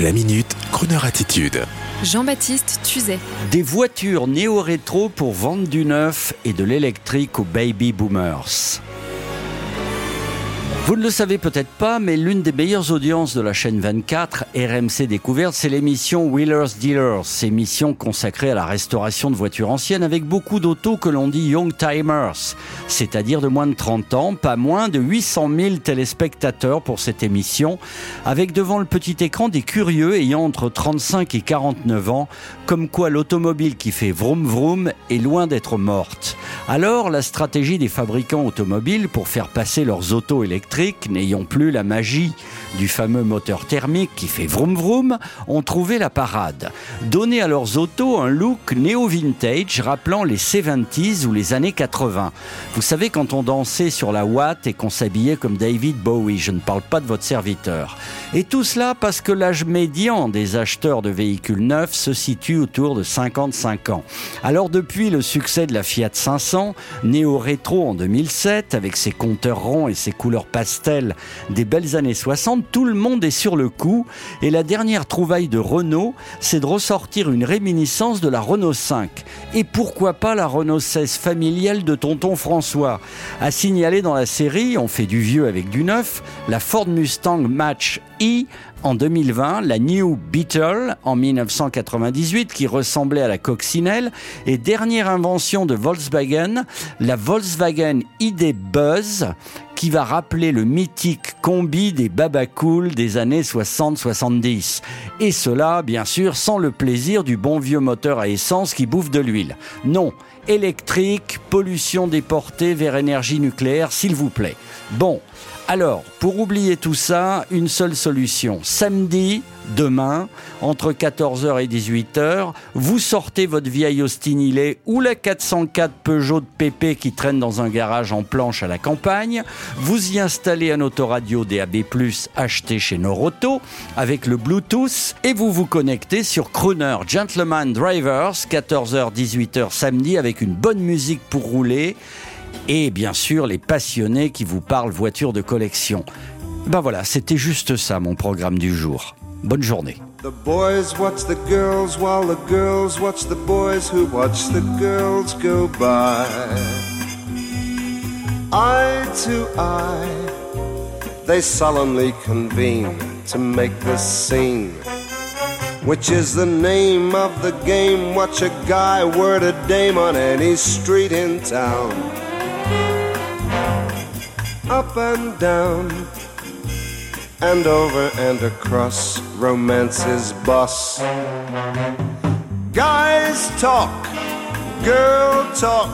La minute, Kroneur attitude. Jean-Baptiste Tuzet. Des voitures néo-rétro pour vendre du neuf et de l'électrique aux baby boomers. Vous ne le savez peut-être pas, mais l'une des meilleures audiences de la chaîne 24, RMC Découverte, c'est l'émission Wheelers Dealers, émission consacrée à la restauration de voitures anciennes avec beaucoup d'autos que l'on dit Young Timers, c'est-à-dire de moins de 30 ans, pas moins de 800 000 téléspectateurs pour cette émission, avec devant le petit écran des curieux ayant entre 35 et 49 ans, comme quoi l'automobile qui fait vroom vroom est loin d'être morte. Alors, la stratégie des fabricants automobiles pour faire passer leurs autos électriques, n'ayant plus la magie du fameux moteur thermique qui fait vroom vroom, ont trouvé la parade. Donner à leurs autos un look néo-vintage rappelant les 70s ou les années 80. Vous savez, quand on dansait sur la Watt et qu'on s'habillait comme David Bowie, je ne parle pas de votre serviteur. Et tout cela parce que l'âge médian des acheteurs de véhicules neufs se situe autour de 55 ans. Alors depuis le succès de la Fiat 500, néo-rétro en 2007, avec ses compteurs ronds et ses couleurs pastel des belles années 60, tout le monde est sur le coup. Et la dernière trouvaille de Renault, c'est de ressortir une réminiscence de la Renault 5. Et pourquoi pas la Renault 16 familiale de tonton François? À signaler dans la série, on fait du vieux avec du neuf, la Ford Mustang Match E en 2020, la New Beetle en 1998 qui ressemblait à la coccinelle et dernière invention de Volkswagen, la Volkswagen ID Buzz qui va rappeler le mythique combi des Babacool des années 60-70. Et cela, bien sûr, sans le plaisir du bon vieux moteur à essence qui bouffe de l'huile. Non, électrique, pollution déportée vers énergie nucléaire, s'il vous plaît. Bon, alors, pour oublier tout ça, une seule solution. Samedi, demain, entre 14h et 18h, vous sortez votre vieille Austin ou la 404 Peugeot de PP qui traîne dans un garage en planche à la campagne, vous y installez un autoradio DAB+, acheté chez Noroto, avec le Bluetooth, et vous vous connectez sur Crooner Gentleman Drivers, 14h-18h samedi, avec une bonne musique pour rouler, et bien sûr les passionnés qui vous parlent voitures de collection. Ben voilà, c'était juste ça mon programme du jour. Bonne journée. The boys watch the girls while the girls watch the boys who watch the girls go by. They solemnly convene to make the scene. Which is the name of the game? Watch a guy word a dame on any street in town. up and down and over and across romance's boss. Guys talk, girl talk,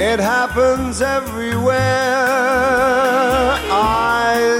it happens everywhere.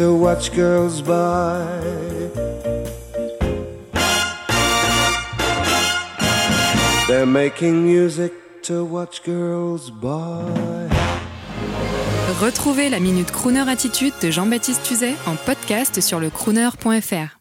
to watch girls by. They're making music to watch girls. Retrouvez la Minute Crooner Attitude de Jean-Baptiste Tuzet en podcast sur le crooner.fr.